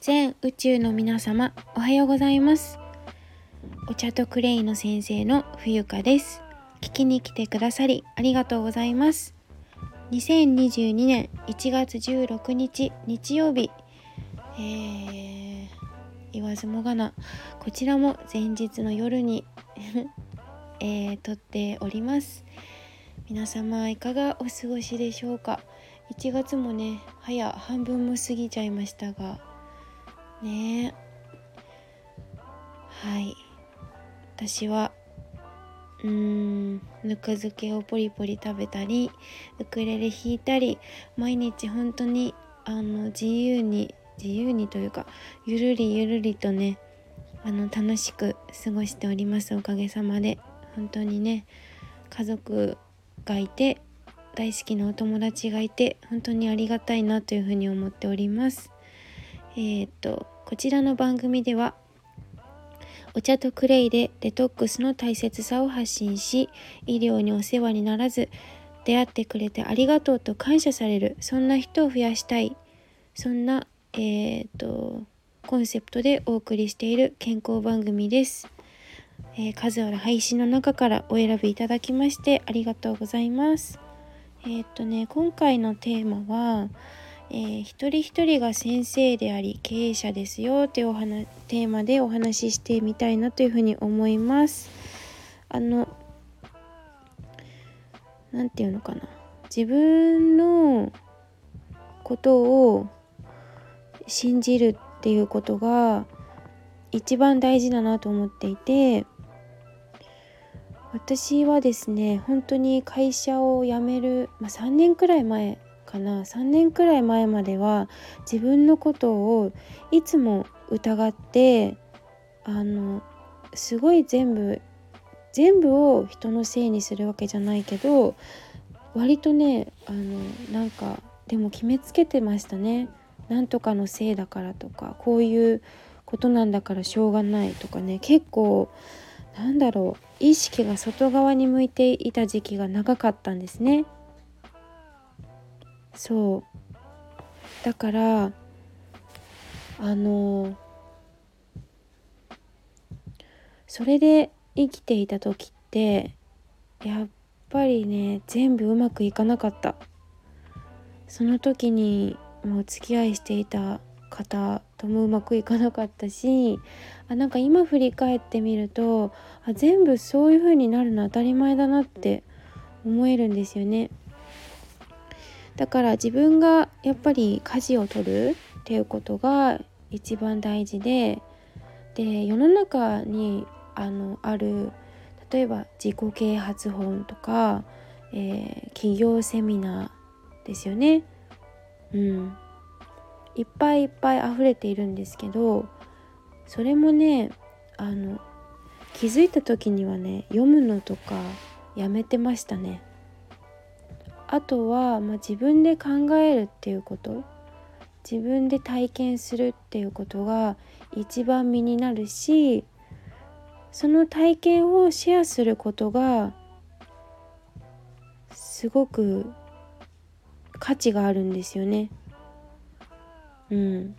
全宇宙の皆様おはようございます。お茶とクレイの先生の冬香です。聞きに来てくださりありがとうございます。2022年1月16日日曜日。えー、言わずもがな。こちらも前日の夜に えー、撮っております。皆様いかがお過ごしでしょうか。1月もね早半分も過ぎちゃいましたがね。はい。私はうーんぬか漬けをポリポリ食べたりウクレレ弾いたり毎日本当にあの自由に自由にというかゆるりゆるりとねあの楽しく過ごしておりますおかげさまで。本当にね家族がいて大好きなお友達がいて本当にありがたいなというふうに思っております。えー、っとこちらの番組ではお茶とクレイでデトックスの大切さを発信し医療にお世話にならず出会ってくれてありがとうと感謝されるそんな人を増やしたいそんなえー、っとコンセプトでお送りしている健康番組です、えー、数ある配信の中からお選びいただきましてありがとうございます。えー、っとね今回のテーマはえー、一人一人が先生であり経営者ですよというお話テーマでお話ししてみたいなというふうに思います。あの何て言うのかな自分のことを信じるっていうことが一番大事だなと思っていて私はですね本当に会社を辞める、まあ、3年くらい前かな。3年くらい前までは自分のことをいつも疑ってあのすごい全部全部を人のせいにするわけじゃないけど割とねあのなんかでも決めつけてましたね。なんとかのせいだからとかこういうことなんだからしょうがないとかね。結構なんだろう意識が外側に向いていた時期が長かったんですね。そうだからあのそれで生きていた時ってやっぱりね全部うまくいかなかったその時にもう付き合いしていた方ともうまくいかなかったしあなんか今振り返ってみるとあ全部そういう風になるの当たり前だなって思えるんですよね。だから自分がやっぱり舵を取るっていうことが一番大事でで世の中にあのある例えば自己啓発本とか、えー、企業セミナーですよね。うん、いっぱいいっぱい溢れているんですけどそれもねあの気づいた時にはね読むのとかやめてましたね。あとは、まあ、自分で考えるっていうこと自分で体験するっていうことが一番身になるしその体験をシェアすることがすごく価値があるんですよね。うん、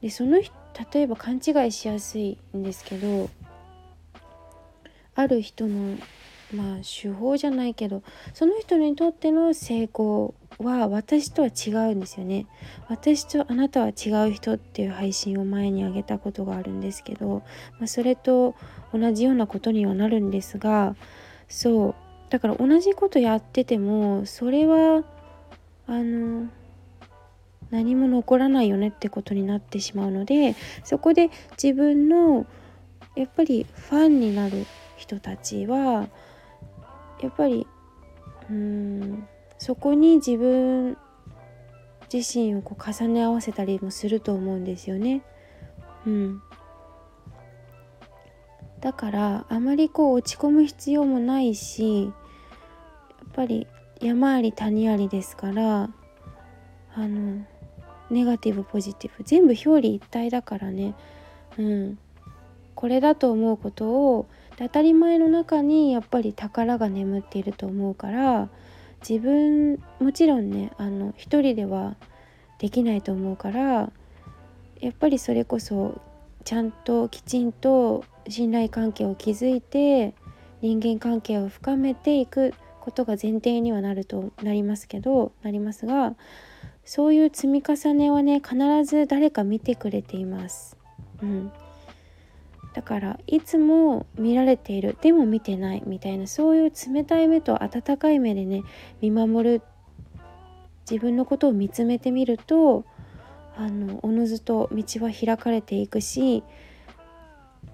でその例えば勘違いしやすいんですけどある人のまあ手法じゃないけどその人にとっての成功は私とは違うんですよね。私とあなたは違う人っていう配信を前にあげたことがあるんですけど、まあ、それと同じようなことにはなるんですがそう。だから同じことやっててもそれはあの何も残らないよねってことになってしまうのでそこで自分のやっぱりファンになる人たちはやっぱりうんそこに自分自身をこう重ね合わせたりもすると思うんですよね。うん、だからあまりこう落ち込む必要もないしやっぱり山あり谷ありですからあのネガティブポジティブ全部表裏一体だからね、うん、これだと思うことを当たり前の中にやっぱり宝が眠っていると思うから自分もちろんねあの一人ではできないと思うからやっぱりそれこそちゃんときちんと信頼関係を築いて人間関係を深めていくことが前提にはなるとなりますけどなりますがそういう積み重ねはね必ず誰か見てくれています。うん、だからいつも見られている。でも見てないみたいなそういう冷たい目と温かい目でね見守る自分のことを見つめてみるとあのおのずと道は開かれていくし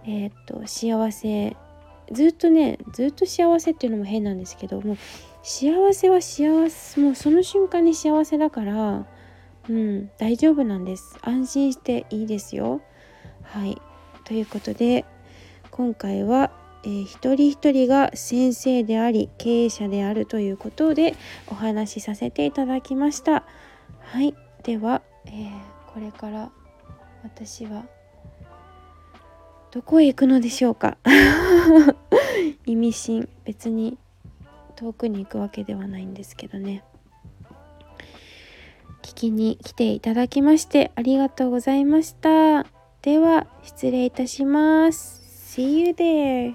えー、っと幸せずっとねずっと幸せっていうのも変なんですけども幸せは幸せもうその瞬間に幸せだからうん大丈夫なんです。安心していいですよ。はい。ということで今回は、えー、一人一人が先生であり経営者であるということでお話しさせていただきました。はい。では、えー、これから私はどこへ行くのでしょうか？意味深。別に遠くに行くわけではないんですけどね。聞きに来ていただきましてありがとうございました。では失礼いたします。See you there!